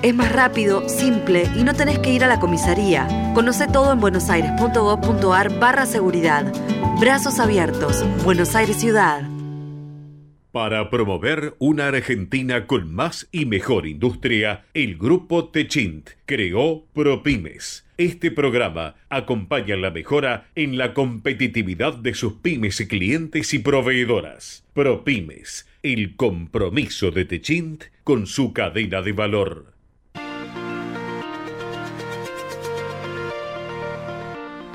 Es más rápido, simple y no tenés que ir a la comisaría. Conoce todo en buenosaires.gov.ar barra seguridad. Brazos abiertos. Buenos Aires Ciudad. Para promover una Argentina con más y mejor industria, el Grupo Techint creó ProPymes. Este programa acompaña la mejora en la competitividad de sus pymes, clientes y proveedoras. ProPymes, el compromiso de Techint con su cadena de valor.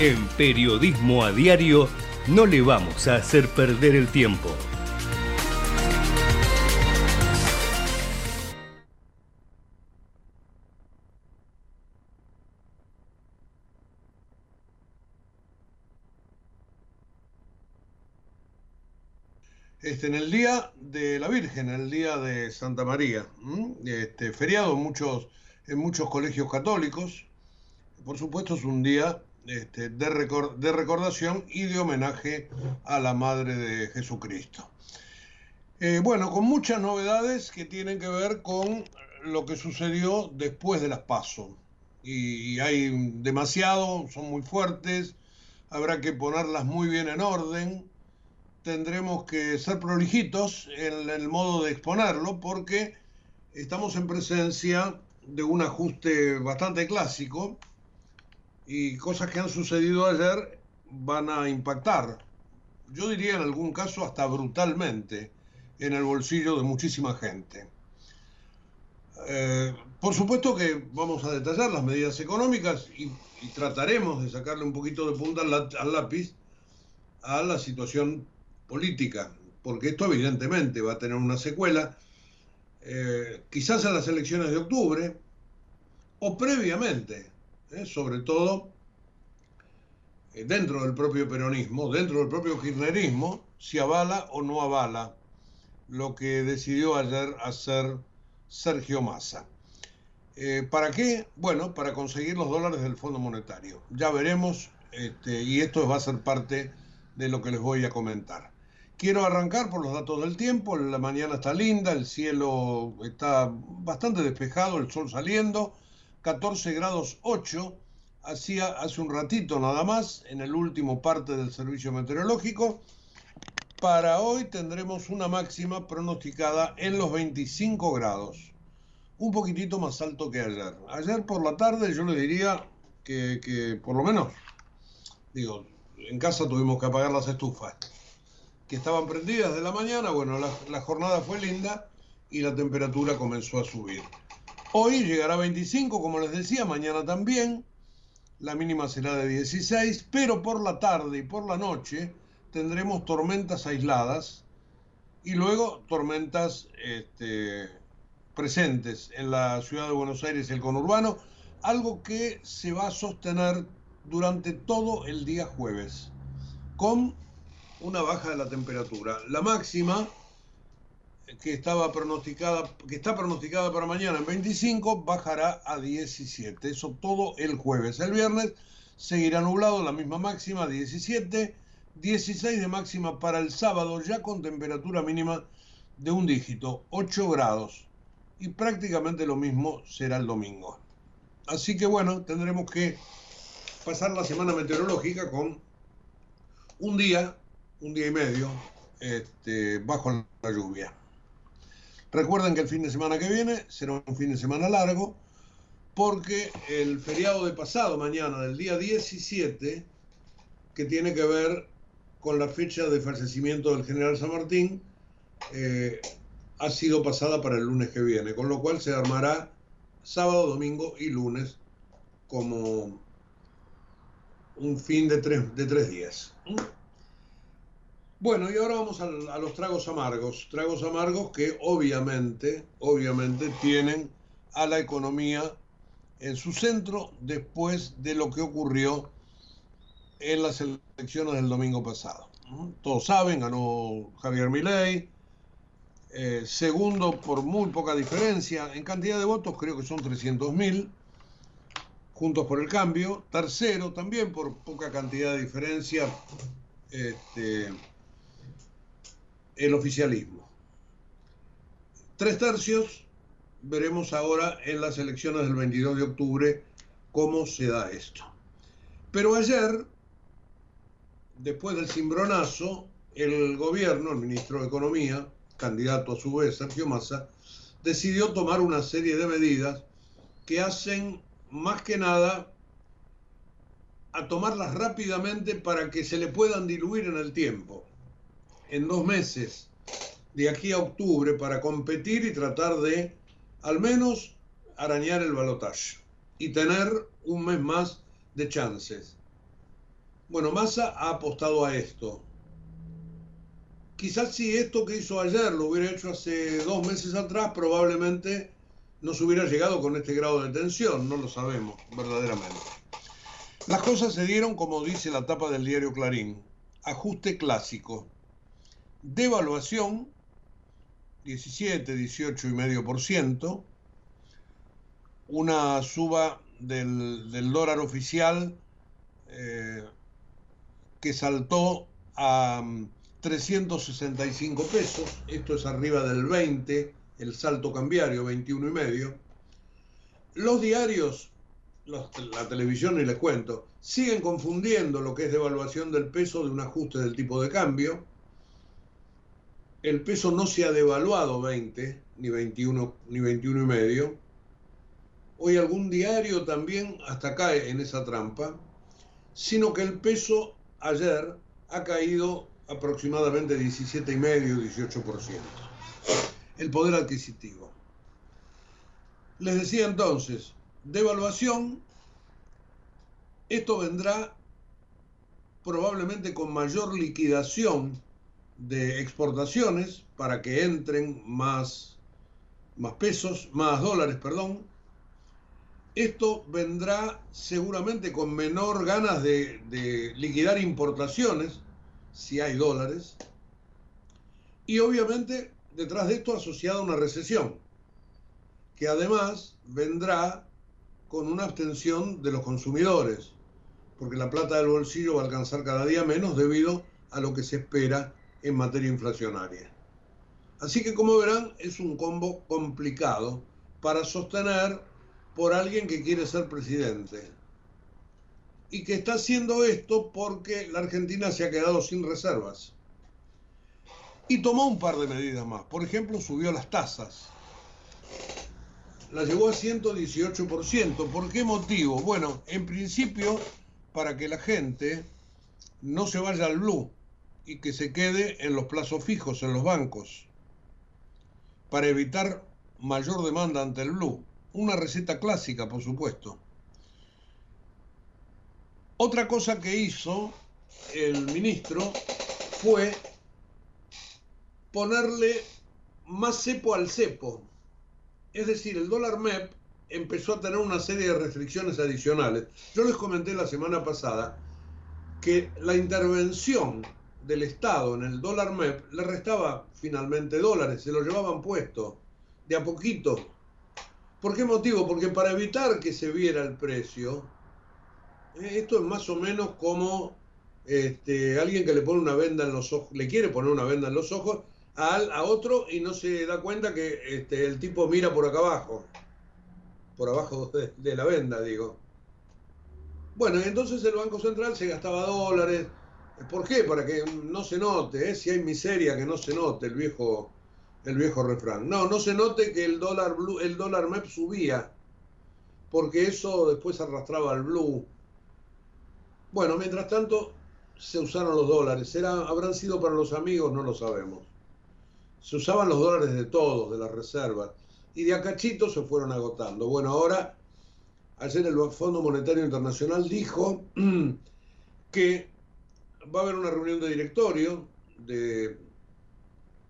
En Periodismo a Diario no le vamos a hacer perder el tiempo. Este, en el día de la Virgen, el día de Santa María, este, feriado en muchos, en muchos colegios católicos. Por supuesto es un día este, de, recordación y de homenaje a la Madre de Jesucristo. Eh, bueno, con muchas novedades que tienen que ver con lo que sucedió después de las PASO. Y, hay demasiado, son muy fuertes, habrá que ponerlas muy bien en orden, tendremos que ser prolijitos en el modo de exponerlo porque estamos en presencia de un ajuste bastante clásico y cosas que han sucedido ayer van a impactar, yo diría en algún caso hasta brutalmente, en el bolsillo de muchísima gente. Eh, por supuesto que vamos a detallar las medidas económicas y, trataremos de sacarle un poquito de punta al, lápiz a la situación política, porque esto evidentemente va a tener una secuela, eh, quizás en las elecciones de octubre o previamente, ¿eh? sobre todo eh, dentro del propio peronismo, dentro del propio kirchnerismo, si avala o no avala lo que decidió ayer hacer Sergio Massa. Eh, ¿Para qué? Bueno, para conseguir los dólares del Fondo Monetario. Ya veremos, este, y esto va a ser parte de lo que les voy a comentar. Quiero arrancar por los datos del tiempo. La mañana está linda, el cielo está bastante despejado, el sol saliendo. 14 grados 8, hacía hace un ratito nada más, en el último parte del servicio meteorológico. Para hoy tendremos una máxima pronosticada en los 25 grados, un poquitito más alto que ayer. Ayer por la tarde yo le diría que, por lo menos, digo, en casa tuvimos que apagar las estufas, que estaban prendidas de la mañana, bueno, la jornada fue linda y la temperatura comenzó a subir. Hoy llegará a 25, como les decía, mañana también. La mínima será de 16, pero por la tarde y por la noche tendremos tormentas aisladas y luego tormentas este, presentes en la ciudad de Buenos Aires y el conurbano, algo que se va a sostener durante todo el día jueves, con una baja de la temperatura. La máxima que estaba pronosticada, que está pronosticada para mañana en 25, bajará a 17. Eso todo el jueves. El viernes seguirá nublado, la misma máxima, 17, 16 de máxima para el sábado, ya con temperatura mínima de un dígito, 8 grados. Y prácticamente lo mismo será el domingo. Así que bueno, tendremos que pasar la semana meteorológica con un día, un día y medio, este, bajo la lluvia. Recuerden que el fin de semana que viene será un fin de semana largo, porque el feriado de pasado mañana, del día 17, que tiene que ver con la fecha de fallecimiento del general San Martín, eh, ha sido pasada para el lunes que viene, con lo cual se armará sábado, domingo y lunes como un fin de tres, de tres días. Bueno, y ahora vamos a, los tragos amargos. Tragos amargos que obviamente, obviamente tienen a la economía en su centro después de lo que ocurrió en las elecciones del domingo pasado. Todos saben, ganó Javier Milei, eh, segundo por muy poca diferencia, en cantidad de votos creo que son 300.000, Juntos por el Cambio, tercero también por poca cantidad de diferencia, este, el oficialismo. Tres tercios, veremos ahora en las elecciones del 22 de octubre cómo se da esto. Pero ayer, después del cimbronazo, el gobierno, el ministro de Economía, candidato a su vez, Sergio Massa, decidió tomar una serie de medidas que hacen más que nada a tomarlas rápidamente para que se le puedan diluir en el tiempo. En dos meses, de aquí a octubre, para competir y tratar de al menos arañar el balotaje y tener un mes más de chances. Bueno, Massa ha apostado a esto. Quizás si esto que hizo ayer lo hubiera hecho hace dos meses atrás, probablemente no se hubiera llegado con este grado de tensión, no lo sabemos verdaderamente. Las cosas se dieron como dice la tapa del diario Clarín, ajuste clásico, devaluación 17, 18 y medio por ciento, una suba del, dólar oficial eh, que saltó a 365 mm, pesos, esto es arriba del 20, el salto cambiario 21 y medio. Los diarios, la televisión y les cuento, siguen confundiendo lo que es devaluación del peso de un ajuste del tipo de cambio el peso no se ha devaluado 20, ni 21, ni 21 y medio. Hoy algún diario también hasta cae en esa trampa, sino que el peso ayer ha caído aproximadamente 17 y medio, 18%. El poder adquisitivo. Les decía entonces, devaluación, esto vendrá probablemente con mayor liquidación de exportaciones para que entren más, más pesos, más dólares, perdón. Esto vendrá seguramente con menor ganas de, de liquidar importaciones, si hay dólares, y obviamente detrás de esto asociada una recesión, que además vendrá con una abstención de los consumidores, porque la plata del bolsillo va a alcanzar cada día menos debido a lo que se espera en materia inflacionaria. Así que como verán es un combo complicado para sostener por alguien que quiere ser presidente y que está haciendo esto porque la Argentina se ha quedado sin reservas. Y tomó un par de medidas más. Por ejemplo, subió las tasas. La llevó a 118%. ¿Por qué motivo? Bueno, en principio, para que la gente no se vaya al blue y que se quede en los plazos fijos en los bancos para evitar mayor demanda ante el blue. Una receta clásica, por supuesto. Otra cosa que hizo el ministro fue ponerle más cepo al cepo. Es decir, el dólar MEP empezó a tener una serie de restricciones adicionales. Yo les comenté la semana pasada que la intervención del Estado en el dólar MEP le restaba finalmente dólares, se lo llevaban puesto, de a poquito. ¿Por qué motivo? Porque para evitar que se viera el precio, eh, esto es más o menos como este, alguien que le pone una venda en los ojos, le quiere poner una venda en los ojos a, a otro y no se da cuenta que este, el tipo mira por acá abajo, por abajo de la venda, digo. Bueno, entonces el Banco Central se gastaba dólares. ¿Por qué? Para que no se note, ¿eh? si hay miseria, que no se note el viejo, el viejo refrán. No, no se note que el dólar, blue, el dólar MEP subía, porque eso después arrastraba al blue. Bueno, mientras tanto se usaron los dólares. Era, ¿Habrán sido para los amigos? No lo sabemos. Se usaban los dólares de todos, de las reservas. Y de acachito se fueron agotando. Bueno, ahora ayer el Fondo Monetario Internacional dijo que va a haber una reunión de directorio de,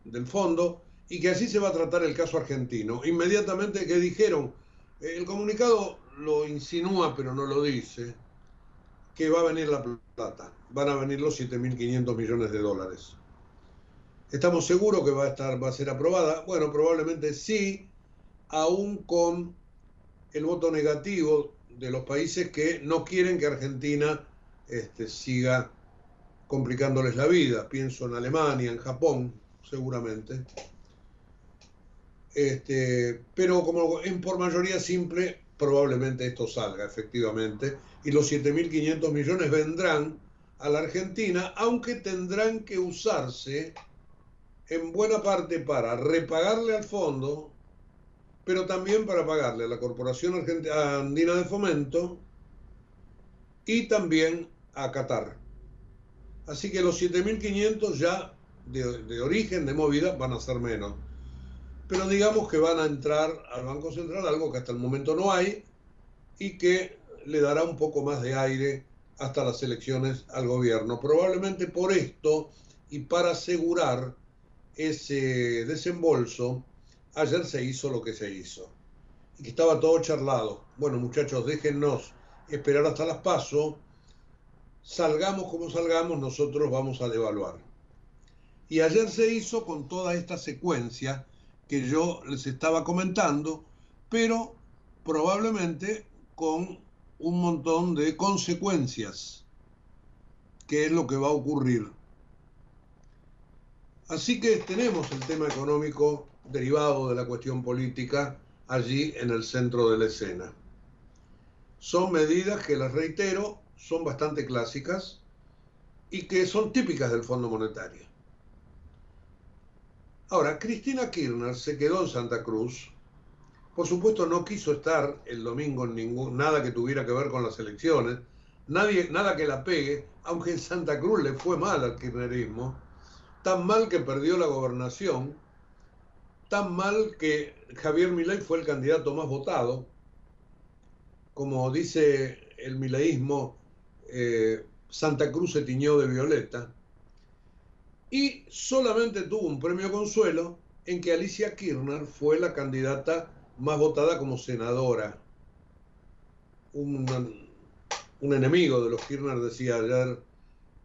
del fondo y que así se va a tratar el caso argentino. Inmediatamente que dijeron, el comunicado lo insinúa pero no lo dice, que va a venir la plata, van a venir los 7.500 millones de dólares. ¿Estamos seguros que va a, estar, va a ser aprobada? Bueno, probablemente sí, aún con el voto negativo de los países que no quieren que Argentina este, siga complicándoles la vida. Pienso en Alemania, en Japón, seguramente. Este, pero como en por mayoría simple, probablemente esto salga, efectivamente. Y los 7.500 millones vendrán a la Argentina, aunque tendrán que usarse en buena parte para repagarle al fondo pero también para pagarle a la Corporación Andina de Fomento y también a Qatar. Así que los 7.500 ya de, origen, de movida, van a ser menos. Pero digamos que van a entrar al Banco Central, algo que hasta el momento no hay, y que le dará un poco más de aire hasta las elecciones al gobierno. Probablemente por esto y para asegurar ese desembolso, ayer se hizo lo que se hizo. Y que estaba todo charlado. Bueno, muchachos, déjennos esperar hasta las paso. Salgamos como salgamos, nosotros vamos a devaluar. Y ayer se hizo con toda esta secuencia que yo les estaba comentando, pero probablemente con un montón de consecuencias, que es lo que va a ocurrir. Así que tenemos el tema económico derivado de la cuestión política allí en el centro de la escena. Son medidas que, les reitero, son bastante clásicas y que son típicas del Fondo Monetario. Ahora, Cristina Kirchner se quedó en Santa Cruz. Por supuesto, no quiso estar el domingo en ningún, nada que tuviera que ver con las elecciones, nadie, nada que la pegue, aunque en Santa Cruz le fue mal al kirchnerismo, tan mal que perdió la gobernación tan mal que Javier Milei fue el candidato más votado. Como dice el mileísmo, eh, Santa Cruz se tiñó de violeta. Y solamente tuvo un premio consuelo en que Alicia Kirchner fue la candidata más votada como senadora. Un, enemigo de los Kirchner decía ayer,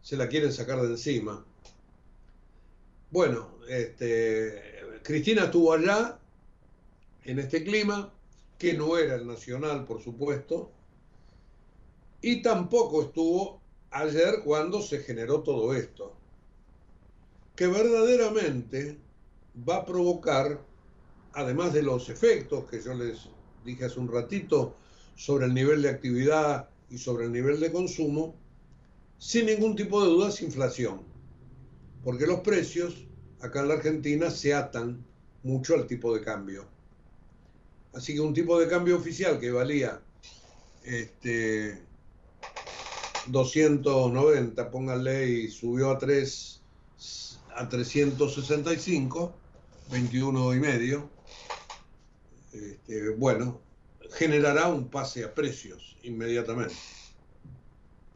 se la quieren sacar de encima. Bueno, este, Cristina estuvo allá, en este clima, que no era el nacional, por supuesto, y tampoco estuvo ayer cuando se generó todo esto, que verdaderamente va a provocar, además de los efectos que yo les dije hace un ratito sobre el nivel de actividad y sobre el nivel de consumo, sin ningún tipo de dudas, inflación, porque los precios acá en la Argentina se atan mucho al tipo de cambio. Así que un tipo de cambio oficial que valía este, 290, pónganle, y subió a 3 a 365, 21 y medio. Este, bueno, generará un pase a precios inmediatamente.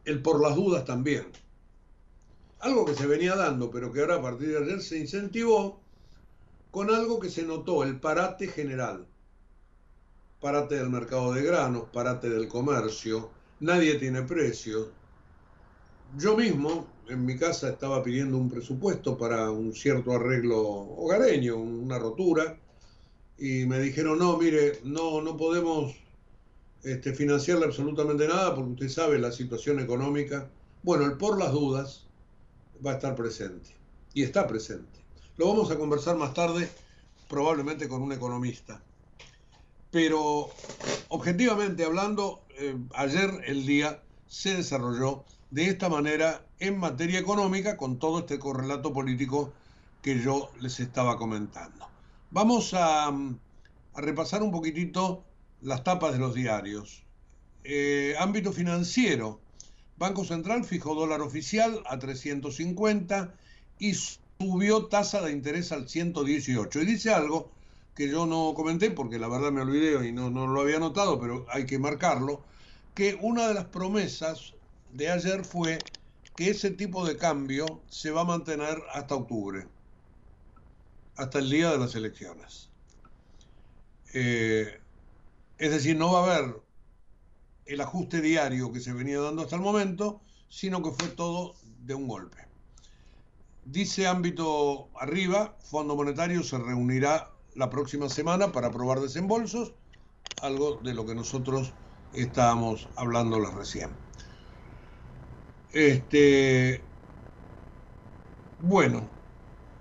El por las dudas también algo que se venía dando, pero que ahora a partir de ayer se incentivó con algo que se notó, el parate general. Parate del mercado de granos, parate del comercio, nadie tiene precio. Yo mismo, en mi casa estaba pidiendo un presupuesto para un cierto arreglo hogareño, una rotura, y me dijeron, no, mire, no, no podemos este, financiarle absolutamente nada porque usted sabe la situación económica. Bueno, el por las dudas va a estar presente, y está presente. Lo vamos a conversar más tarde, probablemente con un economista. Pero objetivamente hablando, eh, ayer el día se desarrolló de esta manera en materia económica con todo este correlato político que yo les estaba comentando. Vamos a, repasar un poquitito las tapas de los diarios. Eh, ámbito financiero. Banco Central fijó dólar oficial a 350 y subió tasa de interés al 118. Y dice algo que yo no comenté porque la verdad me olvidé y no, no lo había notado, pero hay que marcarlo, que una de las promesas de ayer fue que ese tipo de cambio se va a mantener hasta octubre, hasta el día de las elecciones. Eh, es decir, no va a haber el ajuste diario que se venía dando hasta el momento, sino que fue todo de un golpe. Dice ámbito arriba, Fondo Monetario se reunirá la próxima semana para aprobar desembolsos, algo de lo que nosotros estábamos hablándoles recién. Este, bueno,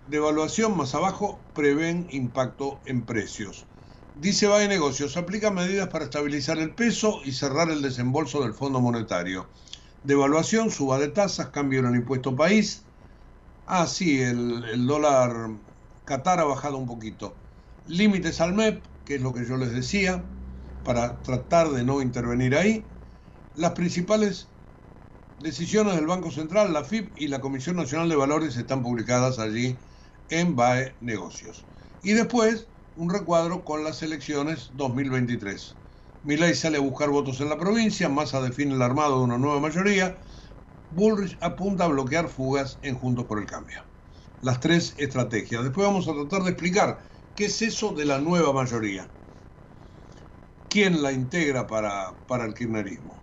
devaluación más abajo prevén impacto en precios. Dice va de negocios, aplica medidas para estabilizar el peso y cerrar el desembolso del Fondo Monetario. Devaluación, suba de tasas, cambio en el impuesto país. Ah, sí, el, el dólar Qatar ha bajado un poquito. Límites al MEP, que es lo que yo les decía, para tratar de no intervenir ahí. Las principales decisiones del Banco Central, la FIP y la Comisión Nacional de Valores están publicadas allí en BAE Negocios. Y después un recuadro con las elecciones 2023. Milay sale a buscar votos en la provincia, Massa define el armado de una nueva mayoría, Bullrich apunta a bloquear fugas en Juntos por el Cambio. Las tres estrategias. Después vamos a tratar de explicar qué es eso de la nueva mayoría. ¿Quién la integra para, para el kirchnerismo?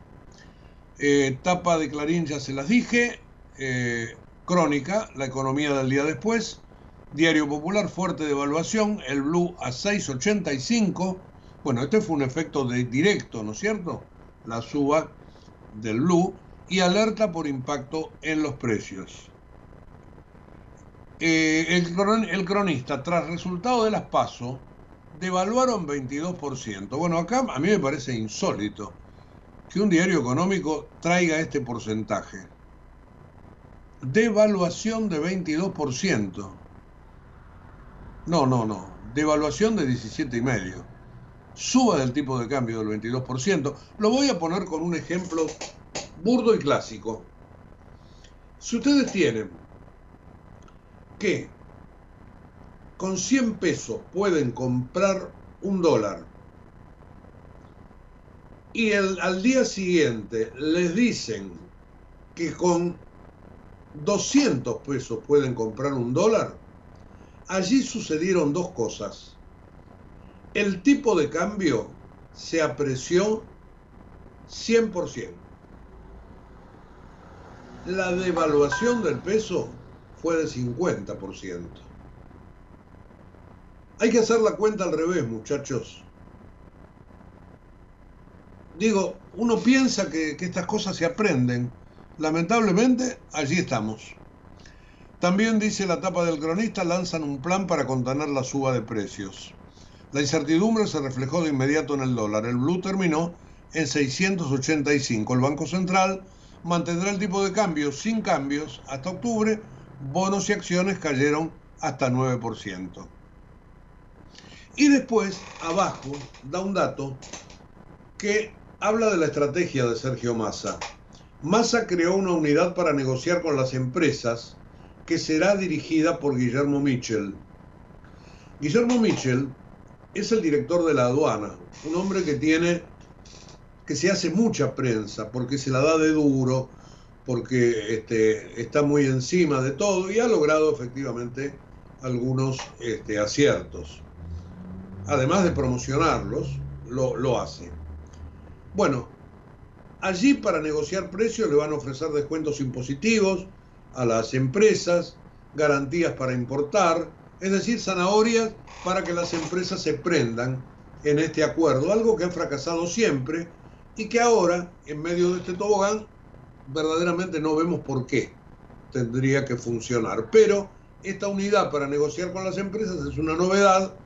Eh, tapa de Clarín ya se las dije. Eh, crónica, la economía del día después. Diario Popular, fuerte devaluación. El Blue a 6.85. Bueno, este fue un efecto de directo, ¿no es cierto? La suba del Blue y alerta por impacto en los precios. Eh, el, cronista, tras resultado de las PASO, devaluaron 22%. Bueno, acá a mí me parece insólito que un diario económico traiga este porcentaje. Devaluación de 22%. No, no, no. Devaluación de 17,5%. Suba del tipo de cambio del 22%. Lo voy a poner con un ejemplo burdo y clásico. Si ustedes tienen que con 100 pesos pueden comprar un dólar y el, al día siguiente les dicen que con 200 pesos pueden comprar un dólar, allí sucedieron dos cosas. El tipo de cambio se apreció 100%. La devaluación del peso fue de 50%. Hay que hacer la cuenta al revés, muchachos digo, uno piensa que, estas cosas se aprenden. Lamentablemente, allí estamos. También dice la tapa del cronista, lanzan un plan para contener la suba de precios. La incertidumbre se reflejó de inmediato en el dólar. El blue terminó en 685. El Banco Central mantendrá el tipo de cambio sin cambios hasta octubre. Bonos y acciones cayeron hasta 9%. Y después, abajo, da un dato que habla de la estrategia de Sergio Massa. Massa creó una unidad para negociar con las empresas que será dirigida por Guillermo Mitchell. Guillermo Mitchell es el director de la aduana, un hombre que tiene que se hace mucha prensa porque se la da de duro, porque este, está muy encima de todo y ha logrado efectivamente algunos este, aciertos. Además de promocionarlos, lo, lo hace. Bueno, allí para negociar precios le van a ofrecer descuentos impositivos a las empresas, garantías para importar, es decir, zanahorias para que las empresas se prendan en este acuerdo, algo que ha fracasado siempre y que ahora, en medio de este tobogán, verdaderamente no vemos por qué tendría que funcionar. Pero esta unidad para negociar con las empresas es una novedad.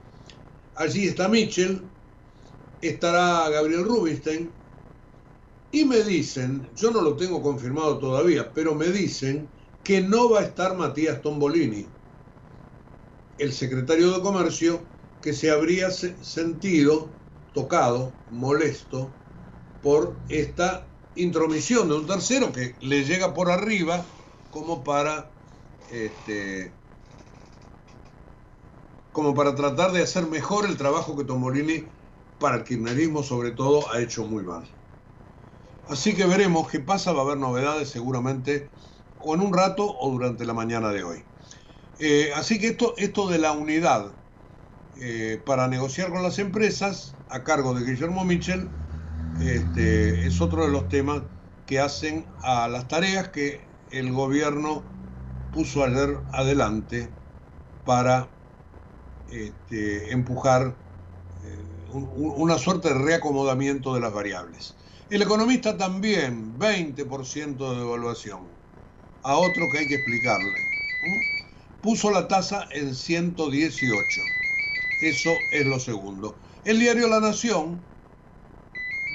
Allí está Mitchell, estará Gabriel Rubinstein, y me dicen, yo no lo tengo confirmado todavía, pero me dicen que no va a estar Matías Tombolini, el secretario de Comercio, que se habría sentido tocado, molesto, por esta intromisión de un tercero que le llega por arriba como para este, como para tratar de hacer mejor el trabajo que Tomolini para el kirchnerismo sobre todo ha hecho muy mal. Así que veremos qué pasa, va a haber novedades seguramente o en un rato o durante la mañana de hoy. Eh, así que esto, esto de la unidad eh, para negociar con las empresas a cargo de Guillermo Michel este, es otro de los temas que hacen a las tareas que el gobierno puso ayer adelante para este, empujar eh, una suerte de reacomodamiento de las variables. El economista también, 20% de devaluación. A otro que hay que explicarle. Puso la tasa en 118. Eso es lo segundo. El diario La Nación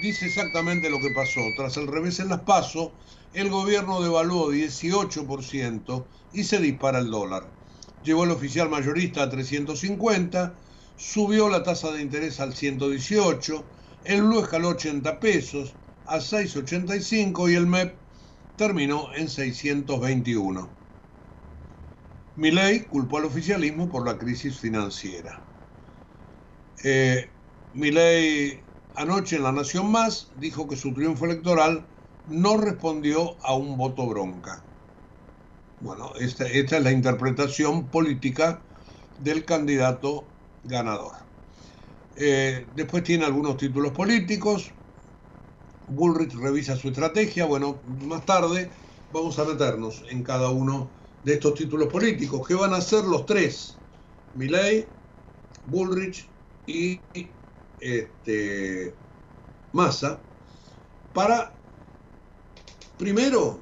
dice exactamente lo que pasó. Tras el revés en las pasos, el gobierno devaluó 18% y se dispara el dólar. Llevó el oficial mayorista a 350, subió la tasa de interés al 118, el blue escaló 80 pesos a 685 y el MEP terminó en 621. Milei culpó al oficialismo por la crisis financiera. Eh, Milei anoche en La Nación Más dijo que su triunfo electoral no respondió a un voto bronca. Bueno, esta, es la interpretación política del candidato ganador. Eh, después tiene algunos títulos políticos. Bullrich revisa su estrategia. Bueno, más tarde vamos a meternos en cada uno de estos títulos políticos. ¿Qué van a hacer los tres? Milley, Bullrich y este, Massa para Primero,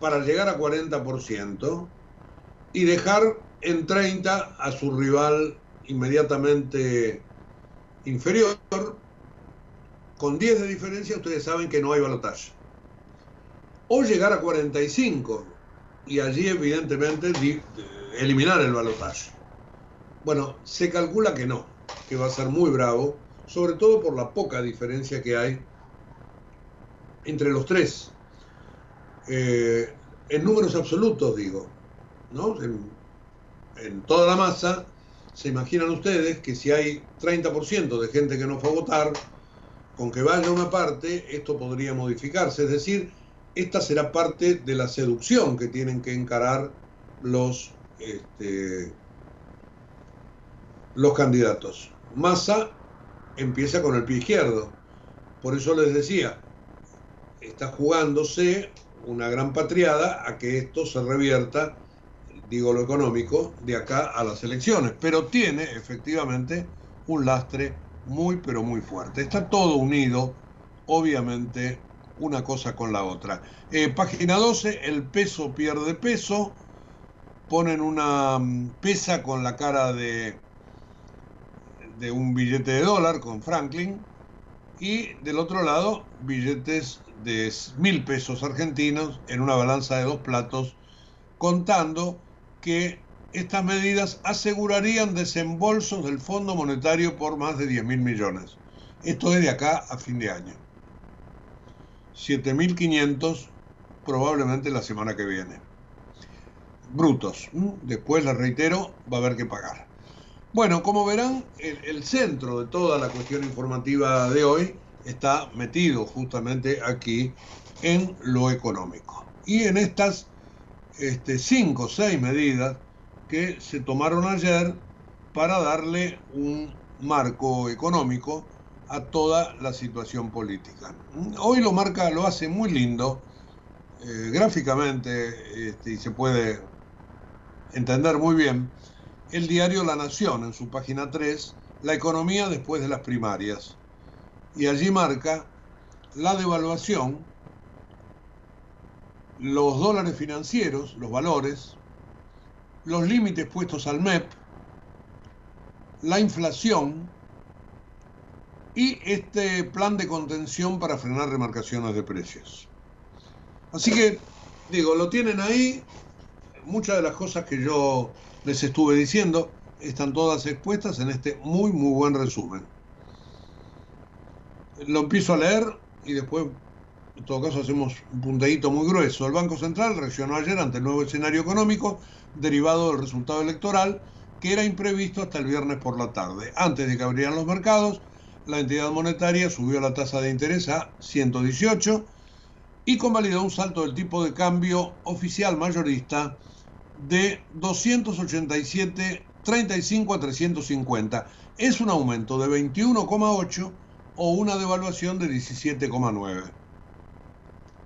para llegar a 40% y dejar en 30 a su rival inmediatamente inferior. Con 10 de diferencia ustedes saben que no hay balotaje. O llegar a 45 y allí evidentemente eliminar el balotaje. Bueno, se calcula que no, que va a ser muy bravo, sobre todo por la poca diferencia que hay entre los tres. Eh, en números absolutos digo, ¿no? En, toda la masa, se imaginan ustedes que si hay 30% de gente que no fue a votar, con que vaya una parte, esto podría modificarse. Es decir, esta será parte de la seducción que tienen que encarar los, este, los candidatos. Massa empieza con el pie izquierdo. Por eso les decía, está jugándose una gran patriada a que esto se revierta, digo lo económico, de acá a las elecciones. Pero tiene efectivamente un lastre muy, pero muy fuerte. Está todo unido, obviamente, una cosa con la otra. Eh, página 12, el peso pierde peso. Ponen una mm, pesa con la cara de, de un billete de dólar, con Franklin. Y del otro lado, billetes de mil pesos argentinos en una balanza de dos platos, contando que estas medidas asegurarían desembolsos del Fondo Monetario por más de 10 mil millones. Esto es de acá a fin de año. 7.500 probablemente la semana que viene. Brutos. Después, les reitero, va a haber que pagar. Bueno, como verán, el centro de toda la cuestión informativa de hoy está metido justamente aquí en lo económico. Y en estas este, cinco o seis medidas que se tomaron ayer para darle un marco económico a toda la situación política. Hoy lo marca, lo hace muy lindo eh, gráficamente este, y se puede entender muy bien el diario La Nación en su página 3, la economía después de las primarias. Y allí marca la devaluación, los dólares financieros, los valores, los límites puestos al MEP, la inflación y este plan de contención para frenar remarcaciones de precios. Así que, digo, lo tienen ahí. Muchas de las cosas que yo les estuve diciendo están todas expuestas en este muy, muy buen resumen. Lo empiezo a leer y después, en todo caso, hacemos un punteíto muy grueso. El Banco Central reaccionó ayer ante el nuevo escenario económico derivado del resultado electoral que era imprevisto hasta el viernes por la tarde. Antes de que abrieran los mercados, la entidad monetaria subió la tasa de interés a 118 y convalidó un salto del tipo de cambio oficial mayorista de 287.35 a 350. Es un aumento de 21,8 o una devaluación de 17,9.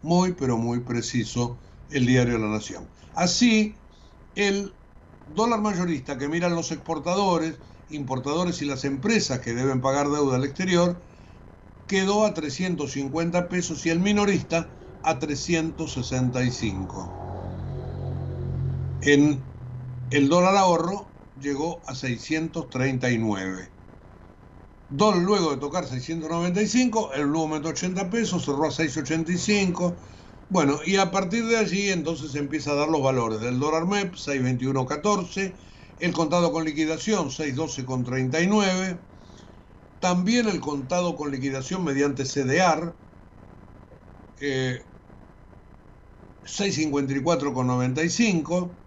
Muy, pero muy preciso el diario La Nación. Así, el dólar mayorista que miran los exportadores, importadores y las empresas que deben pagar deuda al exterior, quedó a 350 pesos y el minorista a 365. En el dólar ahorro llegó a 639. Dólar luego de tocar 695, el luego aumentó 80 pesos, cerró a 685. Bueno, y a partir de allí entonces empieza a dar los valores del dólar MEP, 621.14, el contado con liquidación, 612.39, también el contado con liquidación mediante CDR, eh, 654,95,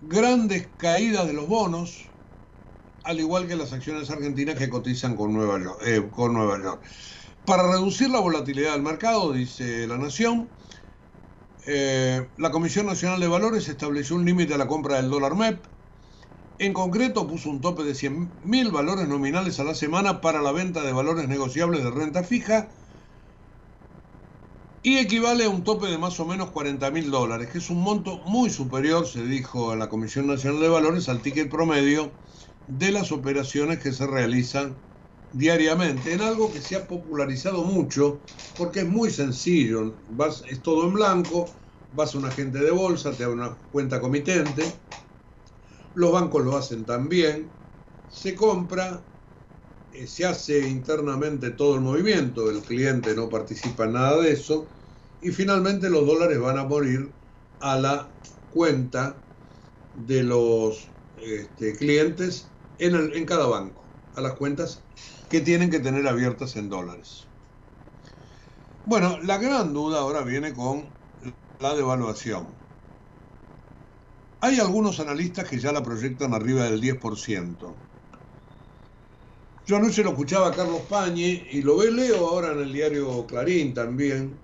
grandes caídas de los bonos, al igual que las acciones argentinas que cotizan con. Eh, con Nueva York. Para reducir la volatilidad del mercado, dice la Nación, eh, la Comisión Nacional de Valores estableció un límite a la compra del dólar MEP. En concreto, puso un tope de 100.000 valores nominales a la semana para la venta de valores negociables de renta fija y equivale a un tope de más o menos 40 mil dólares, que es un monto muy superior, se dijo a la Comisión Nacional de Valores, al ticket promedio de las operaciones que se realizan diariamente, en algo que se ha popularizado mucho, porque es muy sencillo, vas, es todo en blanco, vas a un agente de bolsa, te da una cuenta comitente, los bancos lo hacen también, se compra, eh, se hace internamente todo el movimiento, el cliente no participa en nada de eso, y finalmente los dólares van a morir a la cuenta de los este, clientes en, en cada banco, a las cuentas que tienen que tener abiertas en dólares. Bueno, la gran duda ahora viene con la devaluación. Hay algunos analistas que ya la proyectan arriba del 10%. Yo anoche lo escuchaba a Carlos Pañi y lo ve, leo ahora en el diario Clarín también.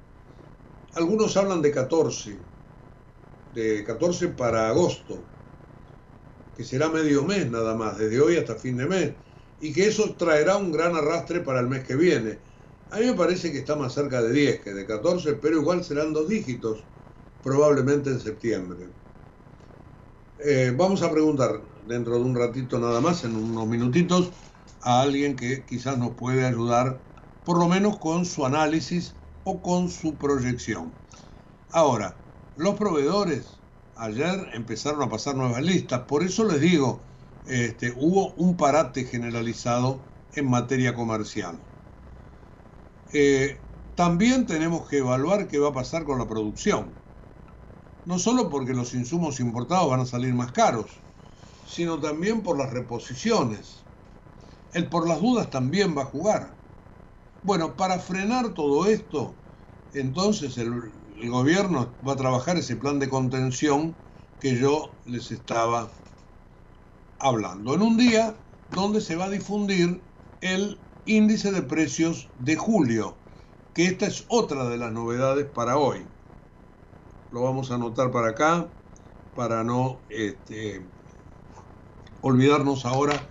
Algunos hablan de 14, de 14 para agosto, que será medio mes nada más, desde hoy hasta fin de mes, y que eso traerá un gran arrastre para el mes que viene. A mí me parece que está más cerca de 10 que de 14, pero igual serán dos dígitos, probablemente en septiembre. Eh, vamos a preguntar dentro de un ratito nada más, en unos minutitos, a alguien que quizás nos puede ayudar, por lo menos con su análisis o con su proyección. Ahora, los proveedores ayer empezaron a pasar nuevas listas, por eso les digo, este, hubo un parate generalizado en materia comercial. Eh, también tenemos que evaluar qué va a pasar con la producción. No solo porque los insumos importados van a salir más caros, sino también por las reposiciones el por las dudas también va a jugar. Bueno, para frenar todo esto, entonces el, gobierno va a trabajar ese plan de contención que yo les estaba hablando. En un día donde se va a difundir el índice de precios de julio, que esta es otra de las novedades para hoy. Lo vamos a anotar para acá, para no este, olvidarnos ahora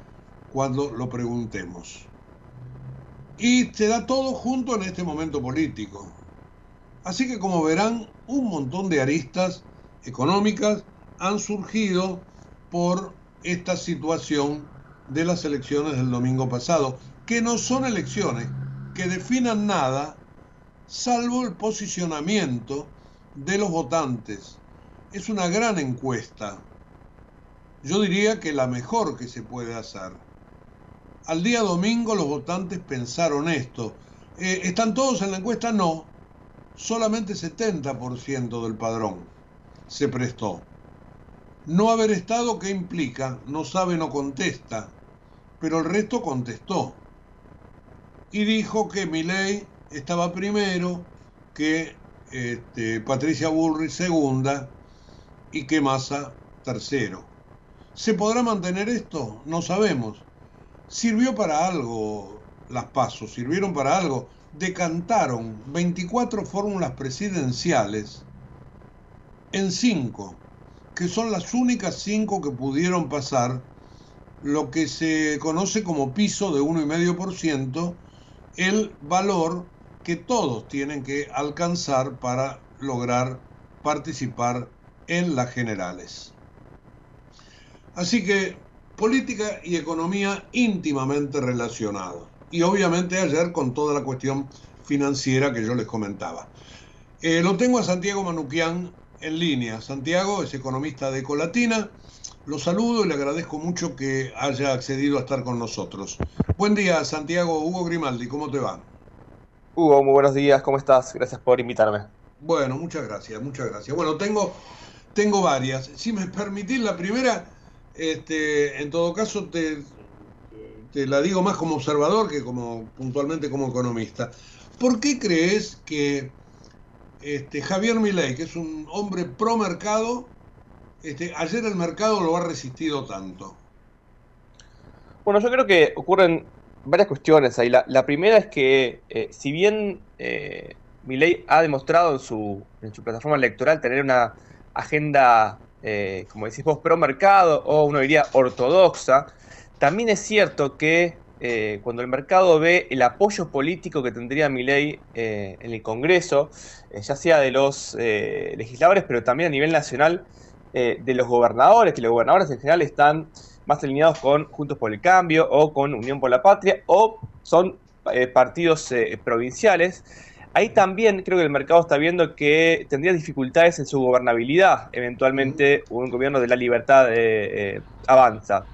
cuando lo preguntemos. Y se da todo junto en este momento político. Así que como verán, un montón de aristas económicas han surgido por esta situación de las elecciones del domingo pasado, que no son elecciones que definan nada salvo el posicionamiento de los votantes. Es una gran encuesta. Yo diría que la mejor que se puede hacer. Al día domingo los votantes pensaron esto. Eh, ¿Están todos en la encuesta? No. Solamente 70% del padrón se prestó. No haber estado, ¿qué implica? No sabe, no contesta. Pero el resto contestó. Y dijo que Milei estaba primero, que este, Patricia Bullrich segunda y que Massa tercero. ¿Se podrá mantener esto? No sabemos. Sirvió para algo las pasos, sirvieron para algo. Decantaron 24 fórmulas presidenciales en 5 que son las únicas cinco que pudieron pasar lo que se conoce como piso de 1,5%, el valor que todos tienen que alcanzar para lograr participar en las generales. Así que política y economía íntimamente relacionados. Y obviamente ayer con toda la cuestión financiera que yo les comentaba. Eh, lo tengo a Santiago Manuquian en línea. Santiago es economista de Ecolatina. Lo saludo y le agradezco mucho que haya accedido a estar con nosotros. Buen día, Santiago. Hugo Grimaldi, ¿cómo te va? Hugo, muy buenos días, ¿cómo estás? Gracias por invitarme. Bueno, muchas gracias, muchas gracias. Bueno, tengo, tengo varias. Si me permitís, la primera, este, en todo caso, te, te la digo más como observador que como puntualmente como economista. ¿Por qué crees que este, Javier Milei, que es un hombre pro mercado, este, ayer el mercado lo ha resistido tanto. Bueno, yo creo que ocurren varias cuestiones ahí. La, primera es que, eh, si bien eh, Milei ha demostrado en su, plataforma electoral tener una agenda, eh, como decís vos, pro mercado o uno diría ortodoxa, también es cierto que eh, cuando el mercado ve el apoyo político que tendría Milei eh, en el Congreso, eh, ya sea de los legisladores, pero también a nivel nacional de los gobernadores, que los gobernadores en general están más alineados con Juntos por el Cambio o con Unión por la Patria, o son partidos provinciales. Ahí también creo que el mercado está viendo que tendría dificultades en su gobernabilidad. Eventualmente un gobierno de la libertad avanza.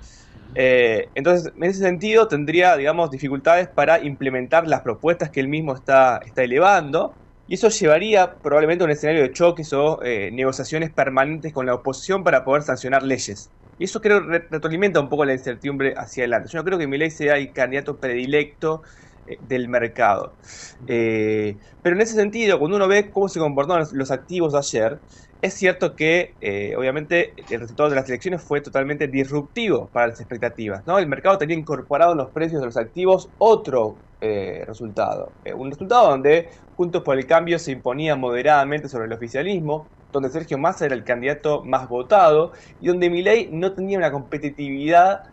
Eh, entonces, en ese sentido, tendría, digamos, dificultades para implementar las propuestas que él mismo está, está elevando, y eso llevaría probablemente a un escenario de choques o eh, negociaciones permanentes con la oposición para poder sancionar leyes. Y eso creo retroalimenta un poco la incertidumbre hacia adelante. Yo no creo que Milei sea el candidato predilecto eh, del mercado. pero en ese sentido, cuando uno ve cómo se comportaron los activos ayer, es cierto que, eh, obviamente, el resultado de las elecciones fue totalmente disruptivo para las expectativas. ¿no? El mercado tenía incorporado en los precios de los activos otro eh, resultado. Eh, un resultado donde Juntos por el Cambio se imponía moderadamente sobre el oficialismo, donde Sergio Massa era el candidato más votado y donde Milei no tenía una competitividad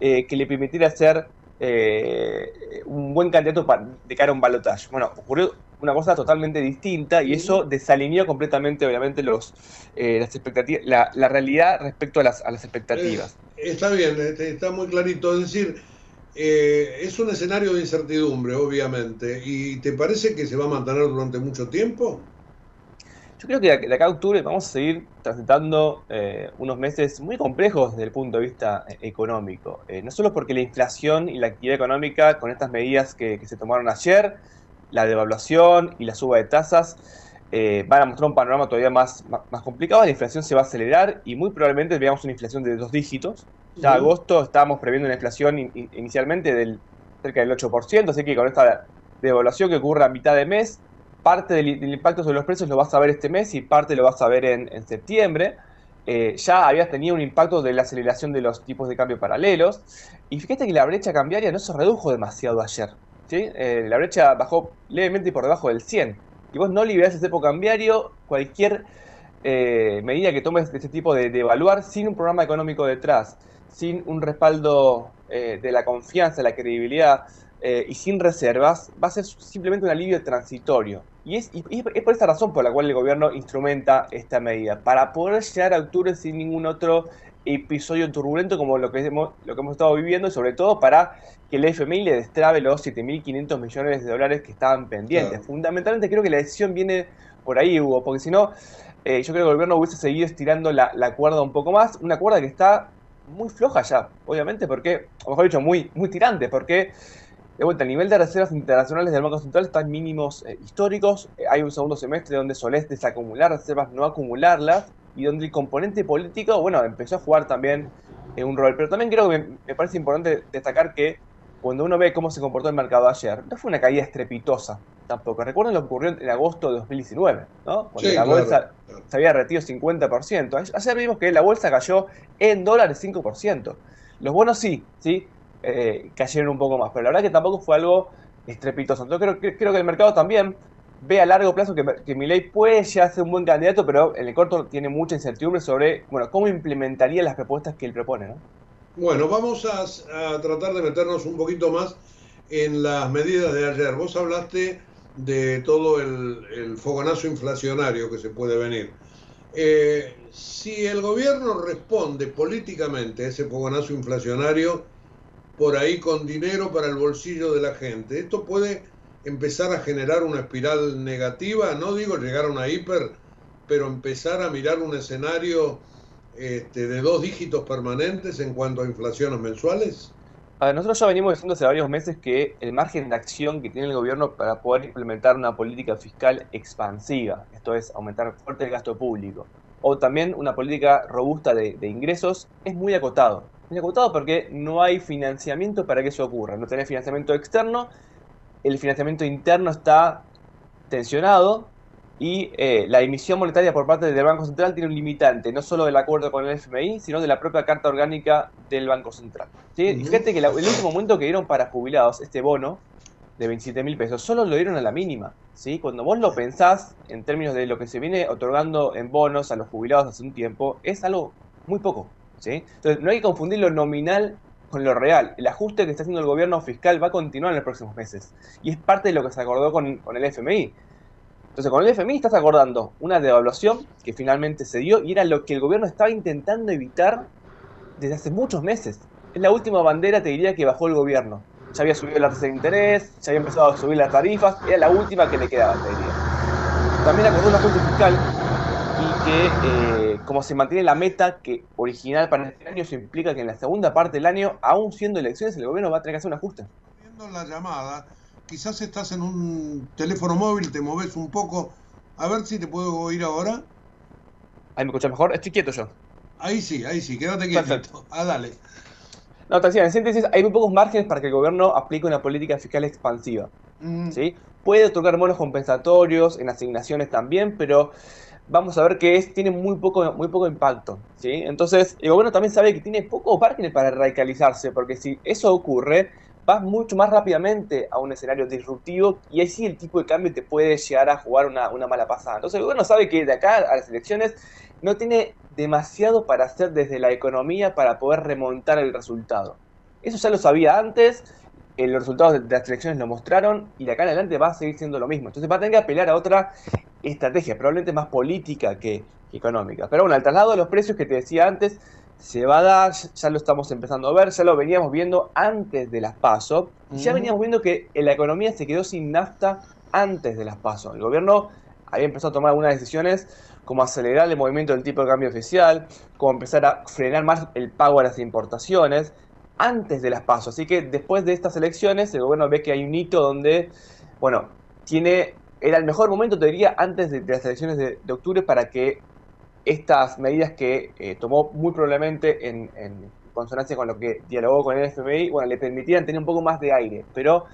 que le permitiera ser un buen candidato de cara a un balotaje. Bueno, ocurrió una cosa totalmente distinta y eso desalineó completamente, obviamente, los, eh, las expectativas, la, realidad respecto a las, a las expectativas. Eh, está bien, este, está muy clarito. Es decir, eh, es un escenario de incertidumbre, obviamente. ¿Y te parece que se va a mantener durante mucho tiempo? Yo creo que de acá a octubre vamos a seguir transitando unos meses muy complejos desde el punto de vista económico. no solo porque la inflación y la actividad económica con estas medidas que, que se tomaron ayer, la devaluación y la suba de tasas eh, van a mostrar un panorama todavía más, más, complicado. La inflación se va a acelerar y muy probablemente veamos una inflación de dos dígitos. Ya en agosto estábamos previendo una inflación inicialmente del cerca del 8%, así que con esta devaluación que ocurre a mitad de mes, parte del, impacto sobre los precios lo vas a ver este mes y parte lo vas a ver en, septiembre. Eh, ya habías tenido un impacto de la aceleración de los tipos de cambio paralelos. Y fíjate que la brecha cambiaria no se redujo demasiado ayer. Eh, la brecha bajó levemente por debajo del 100. Y vos no liberás ese tipo cambiario, cualquier eh, medida que tomes de este tipo de, evaluar sin un programa económico detrás, sin un respaldo eh, de la confianza, la credibilidad eh, y sin reservas, va a ser simplemente un alivio transitorio. Y es, es, por esa razón por la cual el gobierno instrumenta esta medida, para poder llegar a octubre sin ningún otro episodio turbulento como lo que hemos, lo que hemos estado viviendo y sobre todo para que el FMI le destrabe los 7.500 millones de dólares que estaban pendientes. Fundamentalmente creo que la decisión viene por ahí, Hugo, porque si no, eh, yo creo que el gobierno hubiese seguido estirando la, la, cuerda un poco más, una cuerda que está muy floja ya, obviamente, porque, o mejor dicho, muy, muy tirante, porque de vuelta, el nivel de reservas internacionales del Banco Central está en mínimos eh, históricos. Eh, hay un segundo semestre donde solés desacumular reservas, no acumularlas, y donde el componente político, bueno, empezó a jugar también eh, un rol. Pero también creo que me, parece importante destacar que cuando uno ve cómo se comportó el mercado ayer, no fue una caída estrepitosa tampoco. Recuerden lo que ocurrió en agosto de 2019, ¿no? Cuando la bolsa se había retido 50%. Ayer vimos que la bolsa cayó en dólares 5%. Los bonos sí, ¿sí? Eh, cayeron un poco más. Pero la verdad que tampoco fue algo estrepitoso. Entonces creo, creo que el mercado también ve a largo plazo que, que puede ya ser un buen candidato, pero en el corto tiene mucha incertidumbre sobre bueno, cómo implementaría las propuestas que él propone. ¿no? Bueno, vamos a, tratar de meternos un poquito más en las medidas de ayer. Vos hablaste de todo el, fogonazo inflacionario que se puede venir. Eh, si el gobierno responde políticamente a ese fogonazo inflacionario, por ahí con dinero para el bolsillo de la gente. Esto puede empezar a generar una espiral negativa, no digo llegar a una hiper, pero empezar a mirar un escenario este, de dos dígitos permanentes en cuanto a inflaciones mensuales? nosotros ya venimos diciendo hace varios meses que el margen de acción que tiene el gobierno para poder implementar una política fiscal expansiva, esto es, aumentar fuerte el gasto público, o también una política robusta de ingresos, es muy acotado muy acotado porque no hay financiamiento para que eso ocurra. No tenés financiamiento externo, el financiamiento interno está tensionado y eh, la emisión monetaria por parte del Banco Central tiene un limitante, no solo del acuerdo con el FMI, sino de la propia carta orgánica del Banco Central. Fíjate que el último momento que dieron para jubilados, este bono de 27 mil pesos, solo lo dieron a la mínima. ¿sí? Cuando vos lo pensás en términos de lo que se viene otorgando en bonos a los jubilados hace un tiempo, es algo muy poco. Entonces, no hay que confundir lo nominal con lo real. El ajuste que está haciendo el gobierno fiscal va a continuar en los próximos meses. Y es parte de lo que se acordó con, el FMI. Entonces, con el FMI estás acordando una devaluación que finalmente se dio y era lo que el gobierno estaba intentando evitar desde hace muchos meses. Es la última bandera, te diría, que bajó el gobierno. Ya había subido la tasa de interés, ya había empezado a subir las tarifas, era la última que le quedaba, te diría. También acordó un ajuste fiscal que eh, como se mantiene la meta que original para este año, eso implica que en la segunda parte del año, aún siendo elecciones, el gobierno va a tener que hacer un ajuste. Viendo la llamada, quizás estás en un teléfono móvil, te moves un poco, a ver si te puedo oír ahora. Ahí me escuchas mejor, estoy quieto yo. Ahí sí, ahí sí, quédate quieto. Perfecto. Ah, dale. No, te decía, en síntesis, hay muy pocos márgenes para que el gobierno aplique una política fiscal expansiva. Mm. ¿sí? Puede otorgar bonos compensatorios en asignaciones también, pero vamos a ver que tiene muy poco, muy poco impacto. ¿sí? Entonces, el gobierno también sabe que tiene poco margen para radicalizarse, porque si eso ocurre, vas mucho más rápidamente a un escenario disruptivo y ahí sí el tipo de cambio te puede llegar a jugar una, una mala pasada. Entonces, el gobierno sabe que de acá a las elecciones no tiene demasiado para hacer desde la economía para poder remontar el resultado. Eso ya lo sabía antes, eh, los resultados de, las elecciones lo mostraron y de acá en adelante va a seguir siendo lo mismo. Entonces va a tener que apelar a otra estrategia, probablemente más política que, económica. Pero bueno, al traslado de los precios que te decía antes, se va a dar, ya lo estamos empezando a ver, ya lo veníamos viendo antes de las PASO, y ya veníamos viendo que la economía se quedó sin nafta antes de las PASO. El gobierno había empezado a tomar algunas decisiones como acelerar el movimiento del tipo de cambio oficial, como empezar a frenar más el pago a las importaciones, antes de las pasos. Así que después de estas elecciones, el gobierno ve que hay un hito donde, bueno, tiene, era el mejor momento, te diría, antes de, las elecciones de, octubre para que estas medidas que eh, tomó muy probablemente en, consonancia con lo que dialogó con el FMI, bueno, le permitieran tener un poco más de aire. Pero,